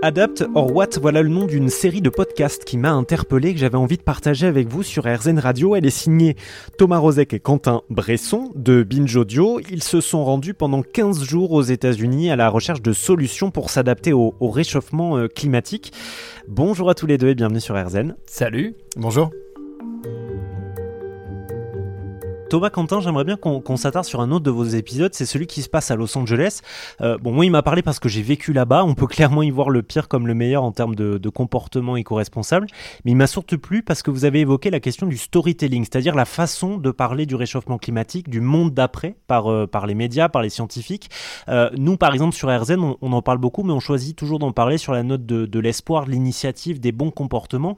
Adapt or What, voilà le nom d'une série de podcasts qui m'a interpellé, que j'avais envie de partager avec vous sur RZN Radio. Elle est signée Thomas Rozek et Quentin Bresson de Binge Audio. Ils se sont rendus pendant 15 jours aux États-Unis à la recherche de solutions pour s'adapter au, au, réchauffement euh, climatique. Bonjour à tous les deux et bienvenue sur RZN. Salut. Bonjour. Thomas Quentin, j'aimerais bien qu'on s'attarde sur un autre de vos épisodes, c'est celui qui se passe à Los Angeles. Euh, bon, moi, il m'a parlé parce que j'ai vécu là-bas. On peut clairement y voir le pire comme le meilleur en termes de, comportement éco-responsable. Mais il m'a surtout plu parce que vous avez évoqué la question du storytelling, c'est-à-dire la façon de parler du réchauffement climatique, du monde d'après, par, euh, les médias, par les scientifiques. Euh, nous, par exemple, sur RZN, on, en parle beaucoup, mais on choisit toujours d'en parler sur la note de, de l'espoir, de l'initiative, des bons comportements.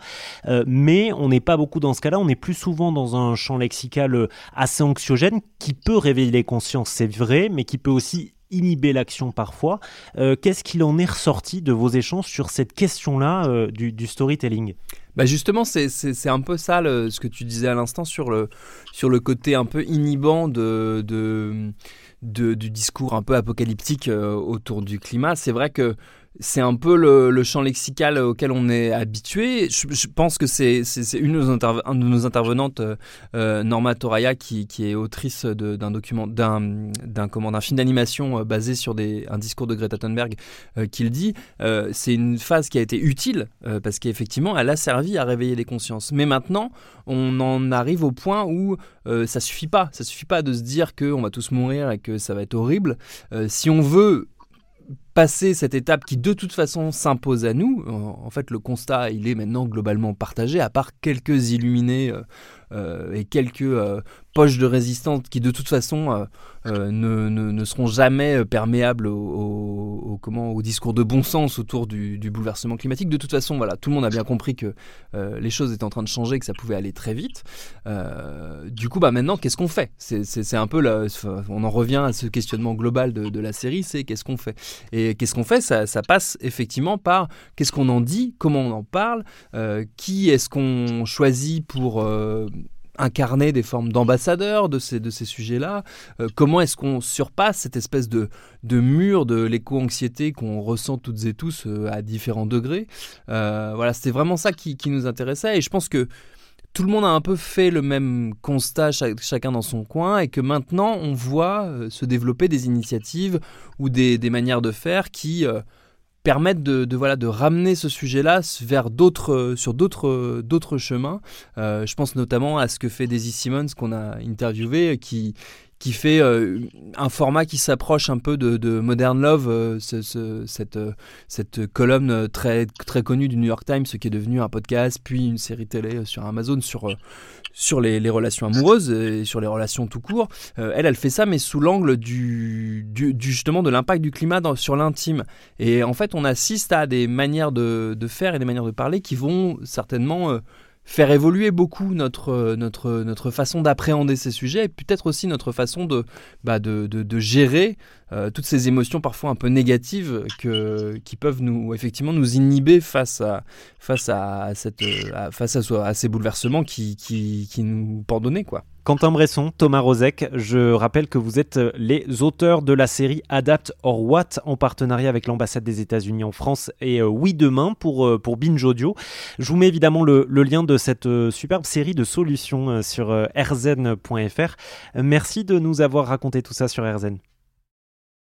mais on n'est pas beaucoup dans ce cas-là. On est plus souvent dans un champ lexical assez anxiogène qui peut réveiller les consciences, c'est vrai, mais qui peut aussi inhiber l'action parfois. Euh, qu'est-ce qu'il en est ressorti de vos échanges sur cette question-là euh, du, storytelling? Bah justement, c'est un peu ça ce que tu disais à l'instant sur le, sur le côté un peu inhibant de, de, du discours un peu apocalyptique euh, autour du climat. C'est vrai que c'est un peu le, champ lexical auquel on est habitué. Je, pense que c'est une, de nos intervenantes, euh, euh, Norma Toraya, qui, est autrice d'un document, d'un film d'animation euh, basé sur un discours de Greta Thunberg, qui le dit. c'est une phase qui a été utile parce qu'effectivement, elle a servi à réveiller les consciences. Mais maintenant, on en arrive au point où ça suffit pas. Ça suffit pas de se dire qu'on va tous mourir et que ça va être horrible. si on veut passer cette étape qui de toute façon s'impose à nous. En fait, le constat, il est maintenant globalement partagé, à part quelques illuminés euh, euh, et quelques euh, poches de résistance qui de toute façon ne, ne, seront jamais perméables au, comment, au discours de bon sens autour du, bouleversement climatique. De toute façon, voilà, tout le monde a bien compris que les choses étaient en train de changer, que ça pouvait aller très vite. du coup, bah, maintenant, qu'est-ce qu'on fait? C'est, un peu, on en revient à ce questionnement global de, la série, c'est qu'est-ce qu'on fait? Et qu'est-ce qu'on fait? Ça, passe effectivement par qu'est-ce qu'on en dit, comment on en parle, euh, qui est-ce qu'on choisit pour euh, incarner des formes d'ambassadeurs de ces, de ces sujets-là. Euh, Comment est-ce qu'on surpasse cette espèce de, de mur de l'éco-anxiété qu'on ressent toutes et tous à différents degrés? Voilà, c'était vraiment ça qui, qui, nous intéressait et je pense que tout le monde a un peu fait le même constat, chacun dans son coin, et que maintenant on voit euh, se développer des initiatives ou des, manières de faire qui euh, permettent de, voilà, de ramener ce sujet-là vers d'autres, euh, sur d'autres, d'autres chemins. je pense notamment à ce que fait Daisy Simmons, qu'on a interviewé, qui, qui fait euh, un format qui s'approche un peu de, Modern Love, euh, cette, euh, cette colonne très, très connue du New York Times, ce qui est devenu un podcast, puis une série télé sur Amazon sur, sur les, relations amoureuses et sur les relations tout court. elle, elle fait ça, mais sous l'angle du, du, justement de l'impact du climat sur l'intime. Et en fait, on assiste à des manières de, de, faire et des manières de parler qui vont certainement faire évoluer beaucoup notre, notre, notre façon d'appréhender ces sujets et peut-être aussi notre façon de, bah de, de, gérer euh, toutes ces émotions parfois un peu négatives que, qui peuvent nous, effectivement nous inhiber face à, face à, cette, face à, à, ces bouleversements qui, qui, qui nous pardonnaient. Quoi. Quentin Bresson, Thomas Rozek, je rappelle que vous êtes les auteurs de la série Adapt or What en partenariat avec l'ambassade des États-Unis en France et euh, Oui Demain pour, euh, pour Binge Audio. Je vous mets évidemment le, lien de cette euh, superbe série de solutions sur rzn.fr. Merci de nous avoir raconté tout ça sur RZN.